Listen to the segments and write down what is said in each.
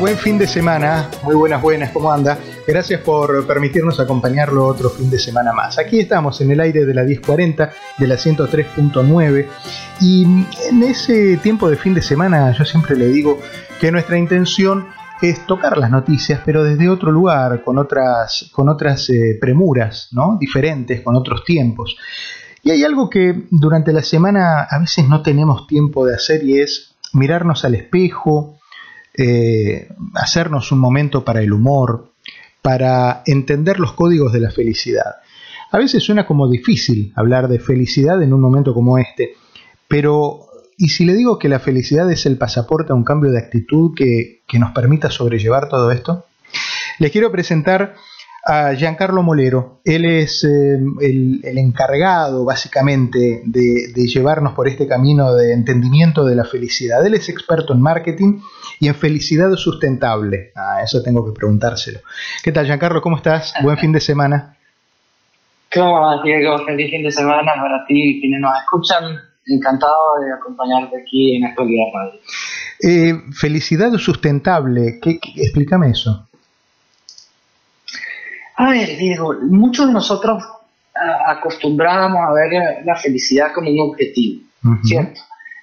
Buen fin de semana. Muy buenas, buenas. ¿Cómo anda? Gracias por permitirnos acompañarlo otro fin de semana más. Aquí estamos en el aire de la 1040 de la 103.9 y en ese tiempo de fin de semana yo siempre le digo que nuestra intención es tocar las noticias, pero desde otro lugar, con otras, con otras eh, premuras, ¿no? Diferentes, con otros tiempos. Y hay algo que durante la semana a veces no tenemos tiempo de hacer y es mirarnos al espejo, eh, hacernos un momento para el humor, para entender los códigos de la felicidad. A veces suena como difícil hablar de felicidad en un momento como este, pero ¿y si le digo que la felicidad es el pasaporte a un cambio de actitud que, que nos permita sobrellevar todo esto? Les quiero presentar a Giancarlo Molero. Él es eh, el, el, encargado, básicamente, de, de, llevarnos por este camino de entendimiento de la felicidad. Él es experto en marketing y en felicidad sustentable. Ah, eso tengo que preguntárselo. ¿Qué tal, Giancarlo? ¿Cómo estás? Buen fin de semana. ¿Cómo va, Diego? Feliz fin de semana para ti y quienes nos escuchan. Encantado de acompañarte aquí en Actualidad Radio. Eh, felicidad sustentable, ¿Qué, qué, explícame eso. A ver, Diego, muchos de nosotros acostumbrábamos a ver la felicidad como un objetivo, uh -huh. ¿cierto?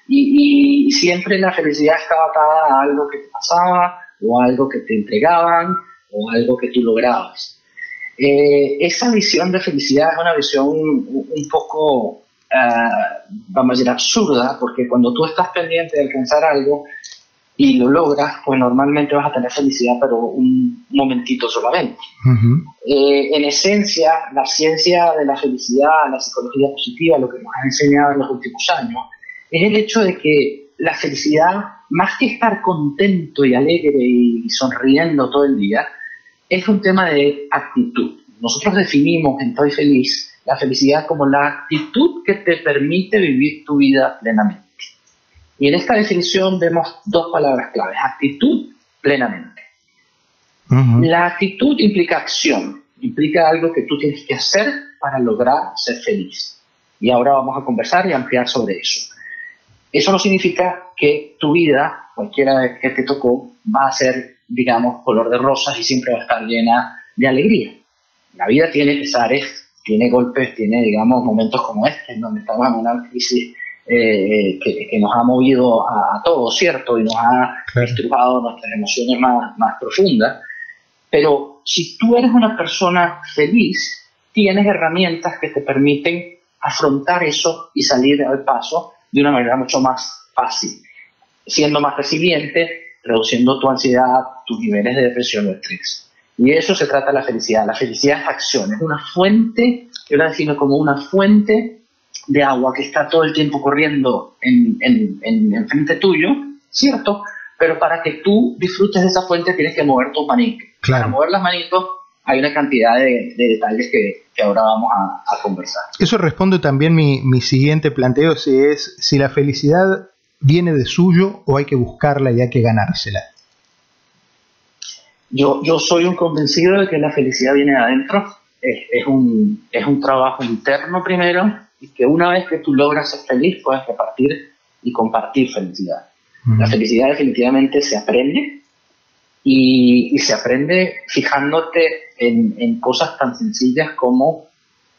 Y, y, siempre la felicidad estaba atada a algo que te pasaba, o algo que te entregaban, o algo que tú lograbas. Eh, esa visión de felicidad es una visión un, un poco, uh, vamos a decir, absurda, porque cuando tú estás pendiente de alcanzar algo, y lo logras, pues normalmente vas a tener felicidad, pero un momentito solamente. Uh -huh. eh, en esencia, la ciencia de la felicidad, la psicología positiva, lo que nos ha enseñado en los últimos años, es el hecho de que la felicidad, más que estar contento y alegre y sonriendo todo el día, es un tema de actitud. Nosotros definimos en Estoy Feliz la felicidad como la actitud que te permite vivir tu vida plenamente. Y en esta definición vemos dos palabras claves, actitud plenamente. Uh -huh. La actitud implica acción, implica algo que tú tienes que hacer para lograr ser feliz. Y ahora vamos a conversar y ampliar sobre eso. Eso no significa que tu vida, cualquiera que te tocó, va a ser, digamos, color de rosas y siempre va a estar llena de alegría. La vida tiene pesares, tiene golpes, tiene, digamos, momentos como este, en donde estamos en una crisis eh, que, que, nos ha movido a, a, todos, ¿cierto? Y nos ha estrujado nuestras emociones más, más profundas. Pero si tú eres una persona feliz, tienes herramientas que te permiten afrontar eso y salir al paso de una manera mucho más fácil, siendo más resiliente, reduciendo tu ansiedad, tus niveles de depresión o estrés. Y de eso se trata la felicidad. La felicidad es acción, es una fuente, yo la defino como una fuente de agua que está todo el tiempo corriendo en, en, en, en, frente tuyo, ¿cierto? Pero para que tú disfrutes de esa fuente tienes que mover tus manitos. Claro. Para mover las manitos hay una cantidad de, de detalles que, que, ahora vamos a, a, conversar. Eso responde también mi, mi siguiente planteo, si es si la felicidad viene de suyo o hay que buscarla y hay que ganársela. Yo, yo soy un convencido de que la felicidad viene de adentro. Es, es, un, es un trabajo interno primero, y que una vez que tú logras ser feliz, puedes repartir y compartir felicidad. Uh -huh. La felicidad definitivamente se aprende y, y se aprende fijándote en, en, cosas tan sencillas como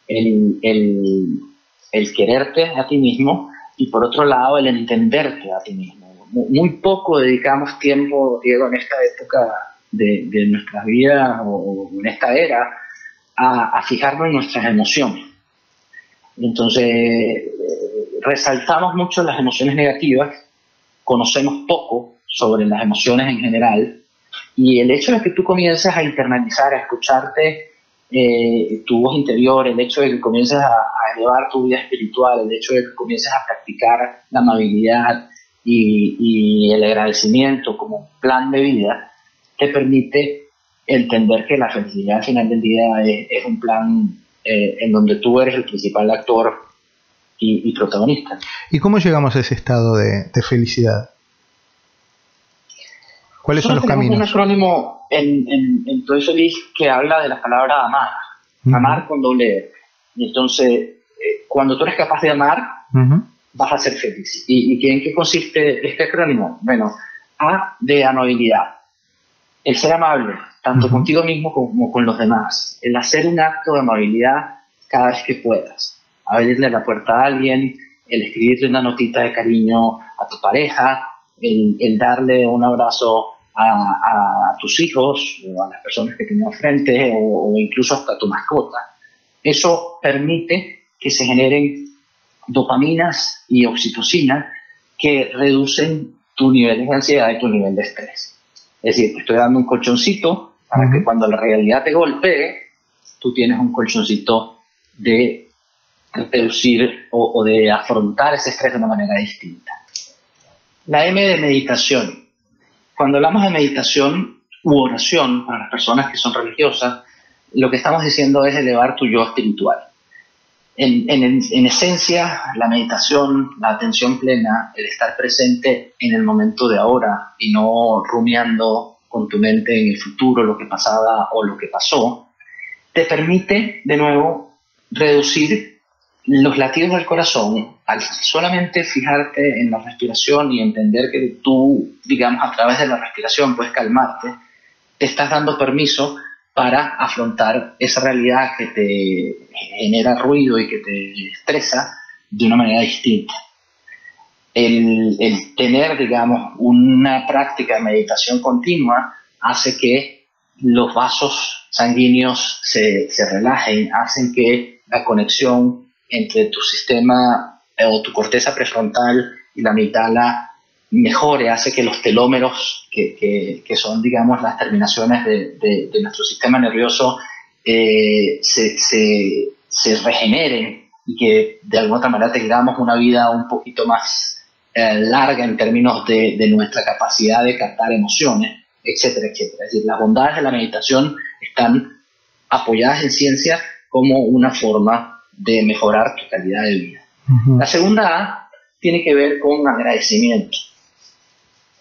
el, el, el, quererte a ti mismo y por otro lado el entenderte a ti mismo. Muy, muy poco dedicamos tiempo, Diego, en esta época de, de nuestra vida o, en esta era a, a fijarnos en nuestras emociones. Entonces, resaltamos mucho las emociones negativas, conocemos poco sobre las emociones en general, y el hecho de que tú comiences a internalizar, a escucharte eh, tu voz interior, el hecho de que comiences a, elevar tu vida espiritual, el hecho de que comiences a practicar la amabilidad y, el agradecimiento como plan de vida, te permite entender que la felicidad al final del día es, un plan eh, en donde tú eres el principal actor y, protagonista. ¿Y cómo llegamos a ese estado de, felicidad? ¿Cuáles son los caminos? un acrónimo en, en, en eso que habla de la palabra amar, amar con doble E. Entonces, eh, cuando tú eres capaz de amar, vas a ser feliz. ¿Y, ¿Y, en qué consiste este acrónimo? Bueno, A de amabilidad. El ser amable, tanto contigo mismo como con los demás. El hacer un acto de amabilidad cada vez que puedas abrirle la puerta a alguien, el escribirle una notita de cariño a tu pareja, el, darle un abrazo a, tus hijos o a las personas que tienes frente o, incluso hasta a tu mascota. Eso permite que se generen dopaminas y oxitocina que reducen tu nivel de ansiedad y tu nivel de estrés. Es decir, te estoy dando un colchoncito para que cuando la realidad te golpee, tú tienes un colchoncito de reducir o, de afrontar ese estrés de una manera distinta. La M de meditación. Cuando hablamos de meditación u oración para las personas que son religiosas, lo que estamos diciendo es elevar tu yo espiritual. En, en, esencia, la meditación, la atención plena, el estar presente en el momento de ahora y no rumiando con tu mente en el futuro lo que pasaba o lo que pasó, te permite de nuevo reducir los latidos del corazón, al solamente fijarte en la respiración y entender que tú, digamos, a través de la respiración puedes calmarte, te estás dando permiso para afrontar esa realidad que te genera ruido y que te estresa de una manera distinta. El, tener, digamos, una práctica de meditación continua hace que los vasos sanguíneos se, se relajen, hacen que la conexión entre tu sistema eh, o tu corteza prefrontal y la amígdala mejore, hace que los telómeros, que, que, son, digamos, las terminaciones de, de, nuestro sistema nervioso, eh, se, se, se, regeneren y que de alguna manera tengamos una vida un poquito más eh, larga en términos de, de, nuestra capacidad de captar emociones, etcétera, etcétera. Es decir, las bondades de la meditación están apoyadas en ciencia como una forma de mejorar tu calidad de vida. La segunda A tiene que ver con agradecimiento.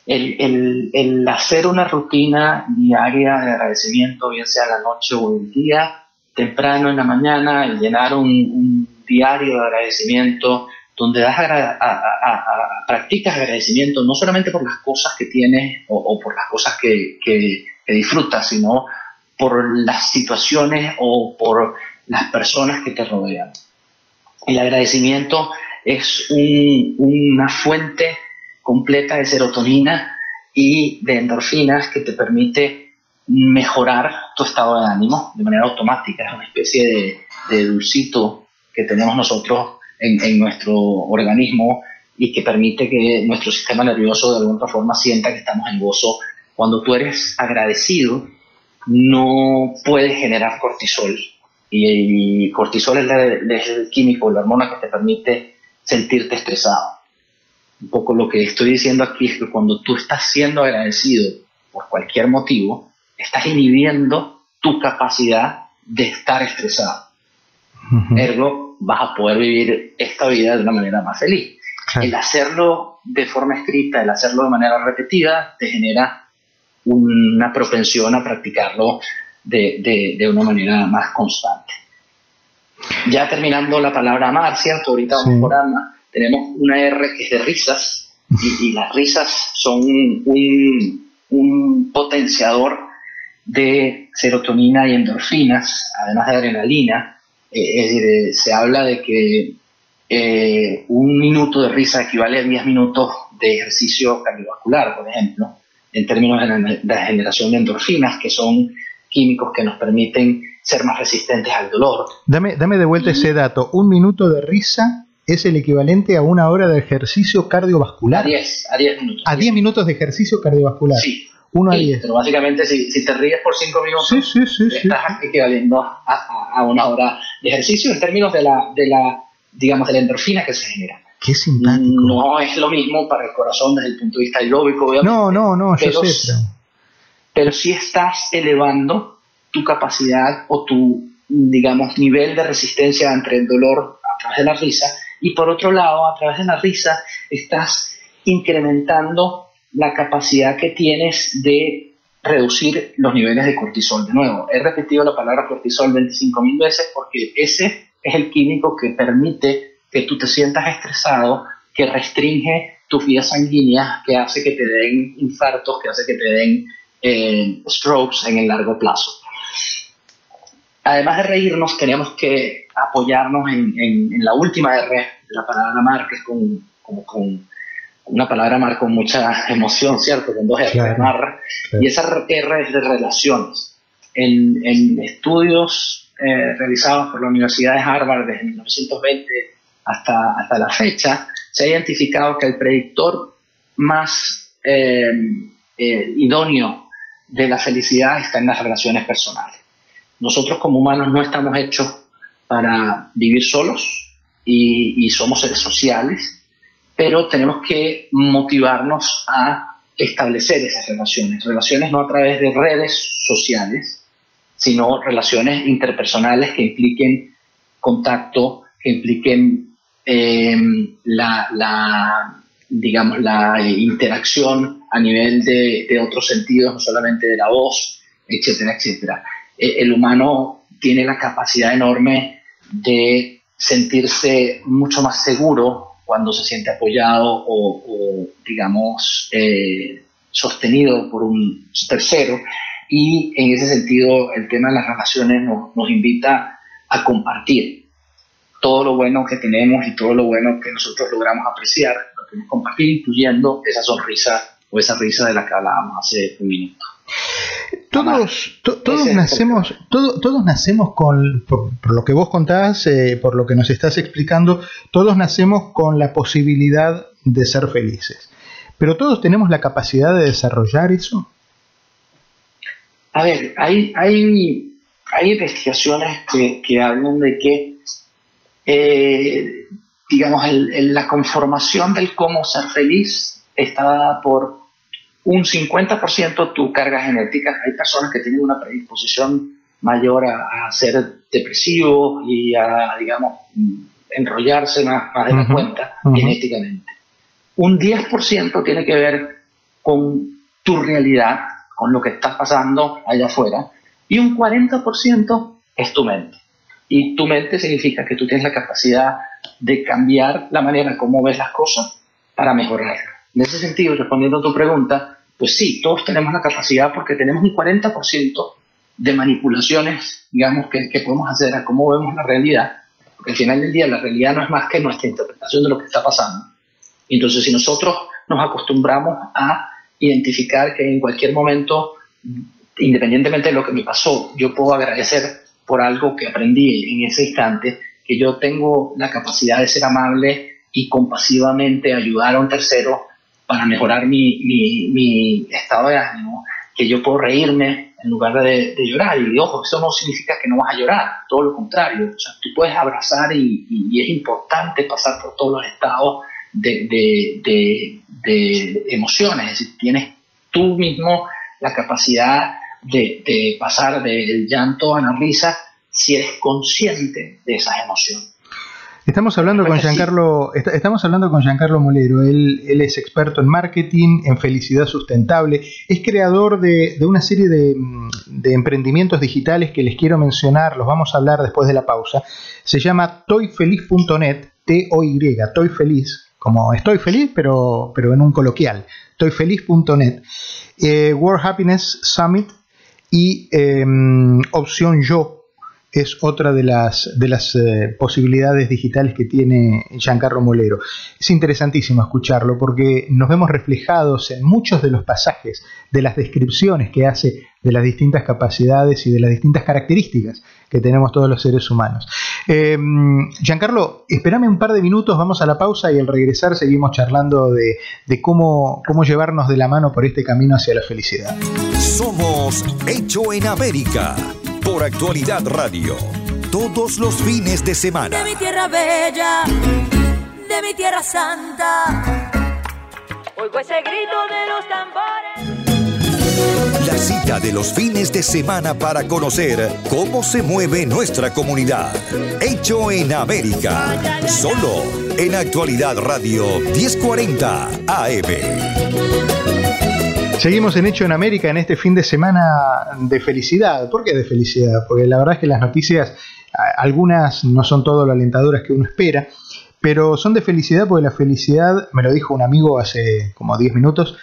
El, el, hacer una rutina diaria de agradecimiento, bien sea la noche o el día, temprano en la mañana, el llenar un, diario de agradecimiento, donde das practicas agradecimiento no solamente por las cosas que tienes o, por las cosas que, que, que disfrutas, sino por las situaciones o por las personas que te rodean. El agradecimiento es una fuente completa de serotonina y de endorfinas que te permite mejorar tu estado de ánimo de manera automática. Es una especie de, dulcito que tenemos nosotros en, en, nuestro organismo y que permite que nuestro sistema nervioso de alguna forma sienta que estamos en gozo. Cuando tú eres agradecido, no puedes generar cortisol y, cortisol es, el químico, la hormona que te permite sentirte estresado. Un poco lo que estoy diciendo aquí es que cuando tú estás siendo agradecido por cualquier motivo, estás inhibiendo tu capacidad de estar estresado. Ergo, vas a poder vivir esta vida de una manera más feliz. El hacerlo de forma escrita, el hacerlo de manera repetida, te genera una propensión a practicarlo de, de, una manera más constante. Ya terminando la palabra amar, ¿cierto? Ahorita vamos por alma. Tenemos una R que es de risas y, las risas son un, un, potenciador de serotonina y endorfinas, además de adrenalina. Eh, es decir, eh, se habla de que eh, un minuto de risa equivale a 10 minutos de ejercicio cardiovascular, por ejemplo. en términos de la generación de endorfinas, que son químicos que nos permiten ser más resistentes al dolor. Dame, dame de vuelta ese dato. Un minuto de risa es el equivalente a una hora de ejercicio cardiovascular. A 10, a 10 minutos. A 10 minutos de ejercicio cardiovascular. Sí. 1 a 10. Pero básicamente si, te ríes por 5 minutos, sí, sí, estás equivaliendo a, a, una hora de ejercicio en términos de la, de la, digamos, de la endorfina que se genera. Qué simpático. No es lo mismo para el corazón desde el punto de vista aeróbico, obviamente. No, no, no, yo pero, sé. Pero... pero sí estás elevando tu capacidad o tu, digamos, nivel de resistencia ante el dolor a través de la risa. Y por otro lado, a través de la risa, estás incrementando la capacidad que tienes de reducir los niveles de cortisol. De nuevo, he repetido la palabra cortisol 25.000 veces porque ese es el químico que permite que tú te sientas estresado, que restringe tus vías sanguíneas, que hace que te den infartos, que hace que te den eh, strokes en el largo plazo. Además de reírnos, teníamos que apoyarnos en, la última R de la palabra mar, que es con, como con una palabra mar con mucha emoción, ¿cierto? Con dos R, mar. Y esa R es de relaciones. En, estudios eh, realizados por la Universidad de Harvard desde 1920 hasta, hasta la fecha, se ha identificado que el predictor más eh, eh, idóneo de la felicidad está en las relaciones personales. Nosotros como humanos no estamos hechos para vivir solos y, somos seres sociales, pero tenemos que motivarnos a establecer esas relaciones, relaciones no a través de redes sociales, sino relaciones interpersonales que impliquen contacto, que impliquen em, la, digamos, la interacción a nivel de, de, otros sentidos, no solamente de la voz, etcétera, etcétera. Eh, el humano tiene la capacidad enorme de sentirse mucho más seguro cuando se siente apoyado o, digamos, eh, sostenido por un tercero. Y en ese sentido, el tema de las relaciones nos, nos invita a compartir todo lo bueno que tenemos y todo lo bueno que nosotros logramos apreciar, lo que compartir, incluyendo esa sonrisa o esa risa de la que hablábamos hace un minuto. Todos, todos nacemos, todos nacemos con, por, lo que vos contás, eh, por lo que nos estás explicando, todos nacemos con la posibilidad de ser felices. Pero todos tenemos la capacidad de desarrollar eso. A ver, hay, hay, hay investigaciones que, que hablan de que, eh, digamos, la conformación del cómo ser feliz está dada por un 50% tu carga genética. Hay personas que tienen una predisposición mayor a, ser depresivos y a, digamos, enrollarse más, de la cuenta genéticamente. Un 10% tiene que ver con tu realidad, con lo que estás pasando allá afuera, y un 40% es tu mente. Y tu mente significa que tú tienes la capacidad de cambiar la manera como ves las cosas para mejorarlas. En ese sentido, respondiendo a tu pregunta, pues sí, todos tenemos la capacidad porque tenemos un 40% de manipulaciones, digamos, que, que, podemos hacer a cómo vemos la realidad, porque al final del día la realidad no es más que nuestra interpretación de lo que está pasando. Entonces, si nosotros nos acostumbramos a identificar que en cualquier momento, independientemente de lo que me pasó, yo puedo agradecer por algo que aprendí en ese instante, que yo tengo la capacidad de ser amable y compasivamente ayudar a un tercero para mejorar mi, mi, estado de ánimo, que yo puedo reírme en lugar de, llorar. Y ojo, eso no significa que no vas a llorar, todo lo contrario. O sea, tú puedes abrazar y, es importante pasar por todos los estados de, de, de, emociones. Es decir, tienes tú mismo la capacidad de, pasar del llanto a la risa si eres consciente de esas emociones. Estamos hablando con Giancarlo, estamos hablando con Giancarlo Molero. Él, es experto en marketing, en felicidad sustentable. Es creador de, una serie de, emprendimientos digitales que les quiero mencionar. Los vamos a hablar después de la pausa. Se llama toyfeliz.net, T-O-Y, Toy Feliz, como estoy feliz, pero, pero en un coloquial. Toyfeliz.net. Eh, World Happiness Summit y em, Opción Yo es otra de las, eh, posibilidades digitales que tiene Giancarlo Molero. Es interesantísimo escucharlo porque nos vemos reflejados en muchos de los pasajes, de las descripciones que hace de las distintas capacidades y de las distintas características que tenemos todos los seres humanos. Eh, Giancarlo, espérame un par de minutos, vamos a la pausa y al regresar seguimos charlando de, de cómo, cómo llevarnos de la mano por este camino hacia la felicidad. Somos Hecho en América por Actualidad Radio. Todos los fines de semana. De mi tierra bella, de mi tierra santa. Oigo ese grito de los tambores. La cita de los fines de semana para conocer cómo se mueve nuestra comunidad. Hecho en América. Solo en Actualidad Radio 1040 AM. Seguimos en Hecho en América en este fin de semana de felicidad. ¿Por qué de felicidad? Porque la verdad es que las noticias, algunas no son todo lo alentadoras que uno espera, pero son de felicidad porque la felicidad, me lo dijo un amigo hace como 10 minutos,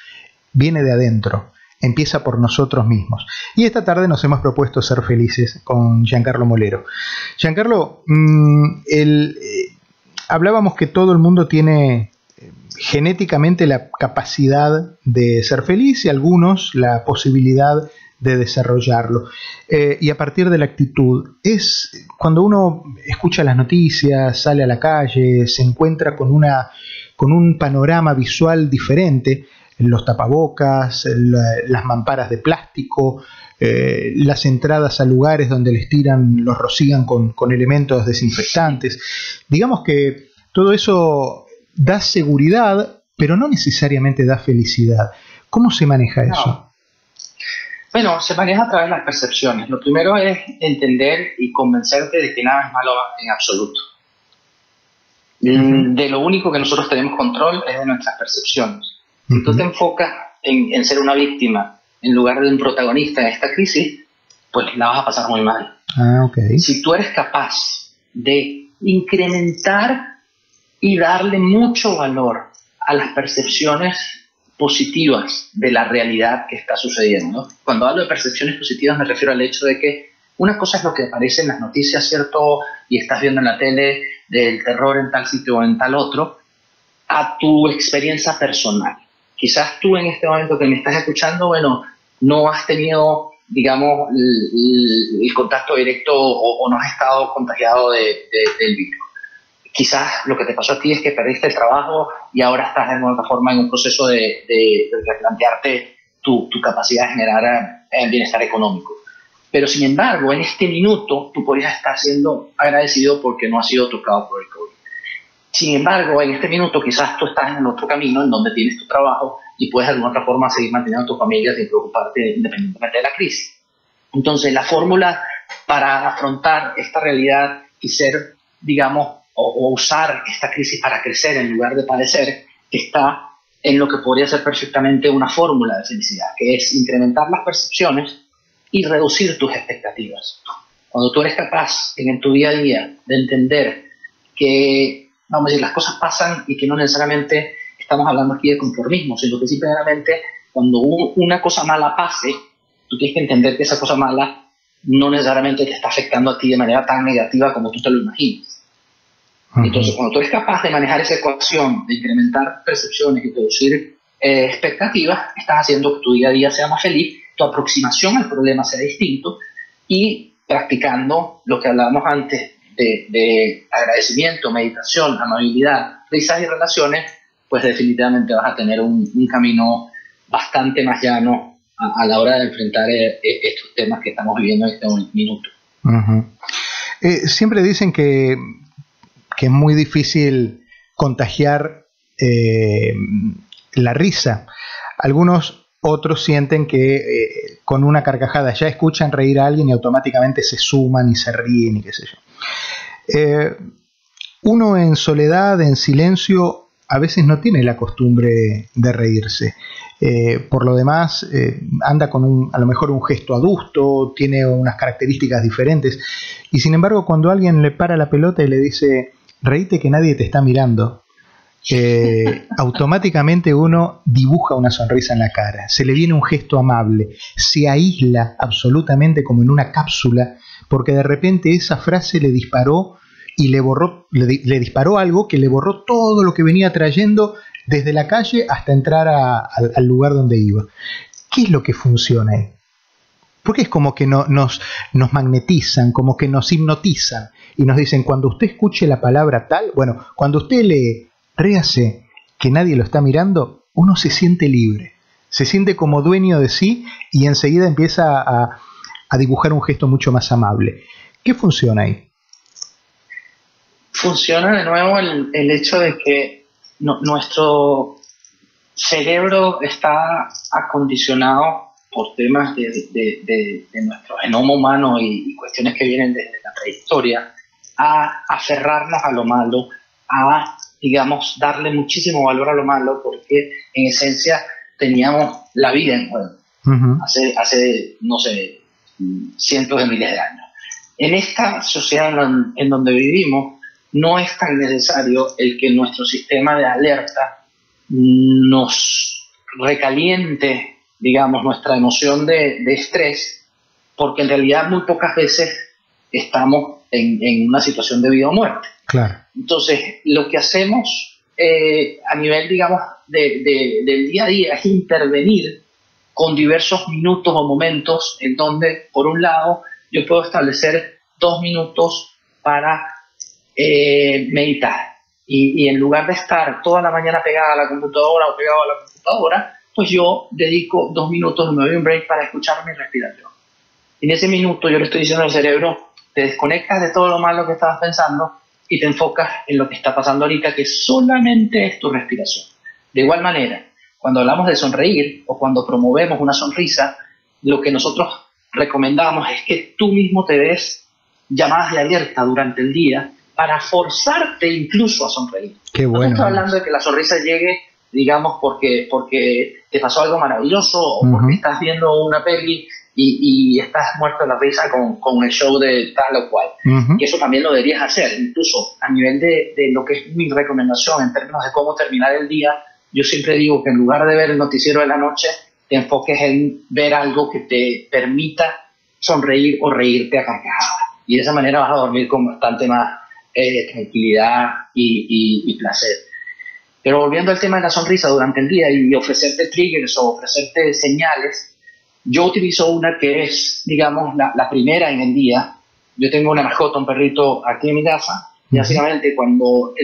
viene de adentro, empieza por nosotros mismos. Y esta tarde nos hemos propuesto ser felices con Giancarlo Molero. Giancarlo, mmm, el, eh, hablábamos que todo el mundo tiene genéticamente la capacidad de ser feliz y algunos la posibilidad de desarrollarlo. Eh, y a partir de la actitud, es cuando uno escucha las noticias, sale a la calle, se encuentra con, una, con un panorama visual diferente, los tapabocas, las mamparas de plástico, eh, las entradas a lugares donde les tiran, los rocían con, con elementos desinfectantes. Digamos que todo eso da seguridad, pero no necesariamente da felicidad. ¿Cómo se maneja eso? Bueno, se maneja a través de las percepciones. Lo primero es entender y convencerte de que nada es malo en absoluto. De lo único que nosotros tenemos control es de nuestras percepciones. Si tú te enfocas en, ser una víctima en lugar de un protagonista en esta crisis, pues la vas a pasar muy mal. Ah, okay. Si tú eres capaz de incrementar y darle mucho valor a las percepciones positivas de la realidad que está sucediendo. Cuando hablo de percepciones positivas me refiero al hecho de que una cosa es lo que aparece en las noticias, ¿cierto? Y estás viendo en la tele del terror en tal sitio o en tal otro, a tu experiencia personal. Quizás tú en este momento que me estás escuchando, bueno, no has tenido, digamos, el, contacto directo o, no has estado contagiado de, del virus quizás lo que te pasó a ti es que perdiste el trabajo y ahora estás de alguna forma en un proceso de, de, replantearte tu, tu, capacidad de generar eh, bienestar económico. Pero sin embargo, en este minuto tú podrías estar siendo agradecido porque no has sido tocado por el COVID. Sin embargo, en este minuto quizás tú estás en otro camino en donde tienes tu trabajo y puedes de alguna otra forma seguir manteniendo a tu familia sin preocuparte independientemente de la crisis. Entonces, la fórmula para afrontar esta realidad y ser, digamos, o, usar esta crisis para crecer en lugar de padecer, está en lo que podría ser perfectamente una fórmula de felicidad, que es incrementar las percepciones y reducir tus expectativas. Cuando tú eres capaz en tu día a día de entender que, vamos a decir, las cosas pasan y que no necesariamente estamos hablando aquí de conformismo, sino que simplemente cuando una cosa mala pase, tú tienes que entender que esa cosa mala no necesariamente te está afectando a ti de manera tan negativa como tú te lo imaginas. Entonces, cuando tú eres capaz de manejar esa ecuación, de incrementar percepciones y producir eh, expectativas, estás haciendo que tu día a día sea más feliz, tu aproximación al problema sea distinto y practicando lo que hablábamos antes de, agradecimiento, meditación, amabilidad, risas y relaciones, pues definitivamente vas a tener un, camino bastante más llano a, la hora de enfrentar eh, eh, estos temas que estamos viviendo en este minuto. siempre dicen que que es muy difícil contagiar eh, la risa. Algunos otros sienten que eh, con una carcajada ya escuchan reír a alguien y automáticamente se suman y se ríen y qué sé yo. Eh, uno en soledad, en silencio, a veces no tiene la costumbre de reírse. por lo demás, anda con un, a lo mejor un gesto adusto, tiene unas características diferentes. Y sin embargo, cuando alguien le para la pelota y le dice, reíte que nadie te está mirando. eh, automáticamente uno dibuja una sonrisa en la cara, se le viene un gesto amable, se aísla absolutamente como en una cápsula, porque de repente esa frase le disparó y le borró, le, disparó algo que le borró todo lo que venía trayendo desde la calle hasta entrar al lugar donde iba. ¿Qué es lo que funciona ahí? Porque es como que no, nos, nos magnetizan, como que nos hipnotizan y nos dicen, cuando usted escuche la palabra tal, bueno, cuando usted le réase que nadie lo está mirando, uno se siente libre, se siente como dueño de sí y enseguida empieza a, dibujar un gesto mucho más amable. ¿Qué funciona ahí? Funciona de nuevo el, hecho de que nuestro cerebro está acondicionado por temas de, nuestro genoma humano y, cuestiones que vienen desde la prehistoria a aferrarnos a lo malo, a, digamos, darle muchísimo valor a lo malo, porque en esencia teníamos la vida en juego, hace, hace, no sé, cientos de miles de años. En esta sociedad en donde vivimos, no es tan necesario el que nuestro sistema de alerta nos recaliente, digamos, nuestra emoción de, estrés, porque en realidad muy pocas veces estamos en, una situación de vida o muerte. Claro. Entonces, lo que hacemos eh, a nivel, digamos, del día a día es intervenir con diversos minutos o momentos en donde, por un lado, yo puedo establecer dos minutos para eh, meditar. Y, en lugar de estar toda la mañana pegada a la computadora o pegado a la computadora, pues yo dedico dos minutos, me doy un break para escuchar mi respiración. En ese minuto yo le estoy diciendo al cerebro, te desconectas de todo lo malo que estabas pensando y te enfocas en lo que está pasando ahorita, que solamente es tu respiración. De igual manera, cuando hablamos de sonreír o cuando promovemos una sonrisa, lo que nosotros recomendamos es que tú mismo te des llamadas de alerta durante el día para forzarte incluso a sonreír. Qué bueno. No hablando de que la sonrisa llegue, digamos, porque, porque te pasó algo maravilloso o porque estás viendo una peli y, estás muerto de la risa con, el show de tal o cual. Y eso también lo deberías hacer, incluso a nivel de, de, lo que es mi recomendación en términos de cómo terminar el día. Yo siempre digo que en lugar de ver el noticiero de la noche, te enfoques en ver algo que te permita sonreír o reírte a carcajadas. Y de esa manera vas a dormir con bastante más eh, tranquilidad y, placer. Pero volviendo al tema de la sonrisa durante el día y ofrecerte triggers o ofrecerte señales, yo utilizo una que es, digamos, la, primera en el día. Yo tengo una mascota, un perrito aquí en mi casa, y básicamente cuando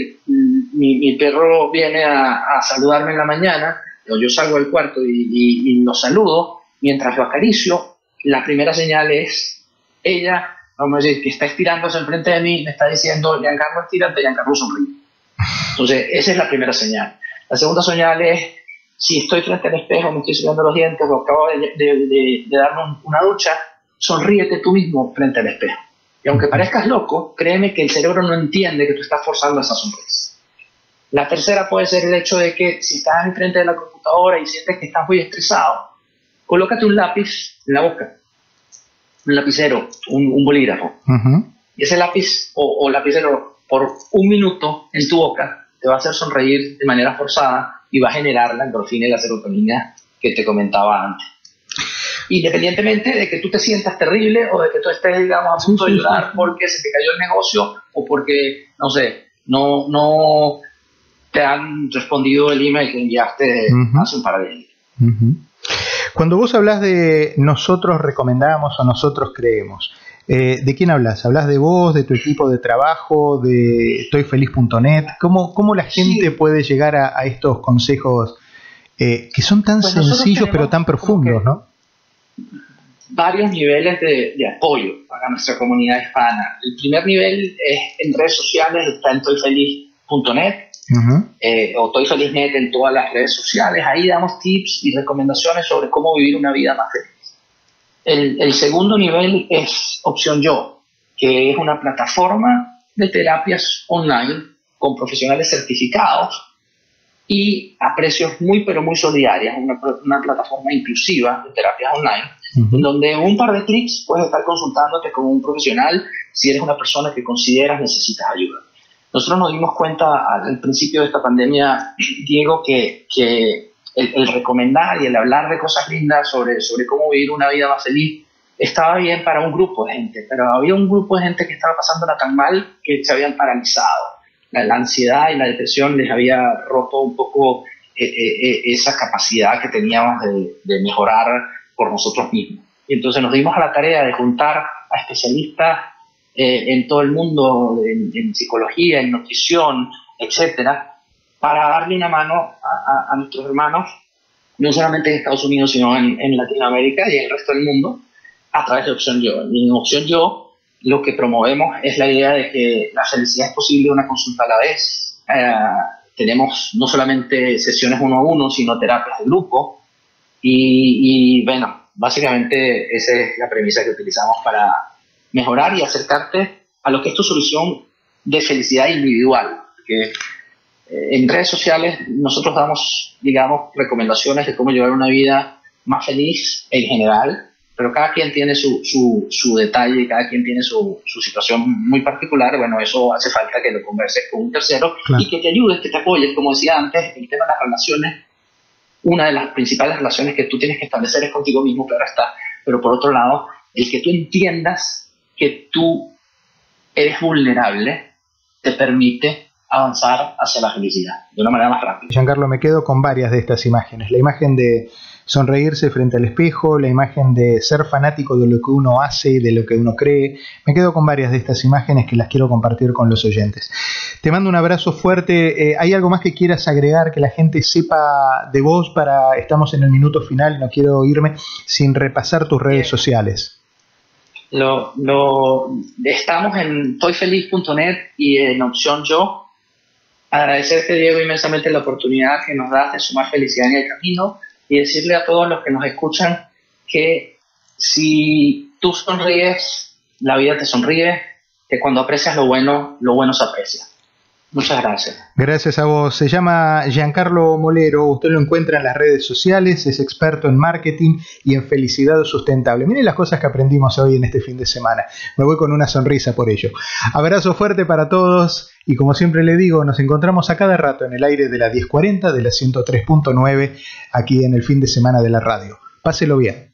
mi, perro viene a, saludarme en la mañana, o yo salgo del cuarto y, y, lo saludo, mientras lo acaricio, la primera señal es ella vamos a decir, que está estirándose enfrente de mí, me está diciendo, Giancarlo, estírate, Giancarlo sonríe. Entonces, esa es la primera señal. La segunda señal es, si estoy frente al espejo, me estoy subiendo los dientes o acabo de, darme una ducha, sonríete tú mismo frente al espejo. Y aunque parezcas loco, créeme que el cerebro no entiende que tú estás forzando esa sonrisa. La tercera puede ser el hecho de que si estás enfrente de la computadora y sientes que estás muy estresado, colócate un lápiz en la boca un lapicero, un, bolígrafo. Y ese lápiz o, lapicero por un minuto en tu boca te va a hacer sonreír de manera forzada y va a generar la endorfina y la serotonina que te comentaba antes. Independientemente de que tú te sientas terrible o de que tú estés, digamos, a punto de llorar porque se te cayó el negocio o porque, no sé, no, no te han respondido el email que enviaste hace un par de días. Cuando vos hablas de nosotros recomendamos o nosotros creemos, eh, ¿de quién hablas? ¿Hablas de vos, de tu equipo de trabajo, de estoyfeliz.net? ¿Cómo, ¿Cómo la gente puede llegar a, estos consejos eh, que son tan pues sencillos pero tan profundos, no? Varios niveles de, apoyo para nuestra comunidad hispana. El primer nivel es en redes sociales, está en estoyfeliz.net eh, o Estoy Feliznet en todas las redes sociales. Ahí damos tips y recomendaciones sobre cómo vivir una vida más feliz. El, segundo nivel es Opción Yo, que es una plataforma de terapias online con profesionales certificados y a precios muy pero muy solidarias, una, una plataforma inclusiva de terapias online, en donde en un par de clics puedes estar consultándote con un profesional si eres una persona que consideras necesitas ayuda. Nosotros nos dimos cuenta al principio de esta pandemia, Diego, que, que el, recomendar y el hablar de cosas lindas sobre, sobre cómo vivir una vida más feliz estaba bien para un grupo de gente, pero había un grupo de gente que estaba pasándola tan mal que se habían paralizado. La, ansiedad y la depresión les había roto un poco eh, eh, eh, esa capacidad que teníamos de, de mejorar por nosotros mismos. Y entonces nos dimos a la tarea de juntar a especialistas en todo el mundo, en, psicología, en nutrición, etcétera, para darle una mano a, nuestros hermanos, no solamente en Estados Unidos, sino en, Latinoamérica y en el resto del mundo, a través de Opción Yo. en Opción Yo lo que promovemos es la idea de que la felicidad es posible una consulta a la vez. Eh, tenemos no solamente sesiones uno a uno, sino terapias de grupo. Y, y bueno, básicamente esa es la premisa que utilizamos para, mejorar y acercarte a lo que es tu solución de felicidad individual. Que en redes sociales nosotros damos, digamos, recomendaciones de cómo llevar una vida más feliz en general, pero cada quien tiene su, su, su detalle, cada quien tiene su, su, situación muy particular. Bueno, eso hace falta que lo converses con un tercero y que te ayudes, que te apoyes. Como decía antes, el tema de las relaciones, una de las principales relaciones que tú tienes que establecer es contigo mismo, claro está, pero por otro lado, el que tú entiendas que tú eres vulnerable te permite avanzar hacia la felicidad de una manera más rápida. Giancarlo, me quedo con varias de estas imágenes. La imagen de sonreírse frente al espejo, la imagen de ser fanático de lo que uno hace y de lo que uno cree. Me quedo con varias de estas imágenes que las quiero compartir con los oyentes. Te mando un abrazo fuerte. Eh, ¿Hay algo más que quieras agregar que la gente sepa de vos para estamos en el minuto final y no quiero irme sin repasar tus redes sociales? Lo, lo, estamos en toyfeliz.net y en Opción Yo. Agradecerte, Diego, inmensamente la oportunidad que nos das de sumar felicidad en el camino y decirle a todos los que nos escuchan que si tú sonríes, la vida te sonríe, que cuando aprecias lo bueno, lo bueno se aprecia. Muchas gracias. Gracias a vos. Se llama Giancarlo Molero, usted lo encuentra en las redes sociales, es experto en marketing y en felicidad sustentable. Miren las cosas que aprendimos hoy en este fin de semana. Me voy con una sonrisa por ello. Abrazo fuerte para todos y como siempre le digo, nos encontramos a cada rato en el aire de la 1040 de la 103.9 aquí en el fin de semana de la radio. Páselo bien.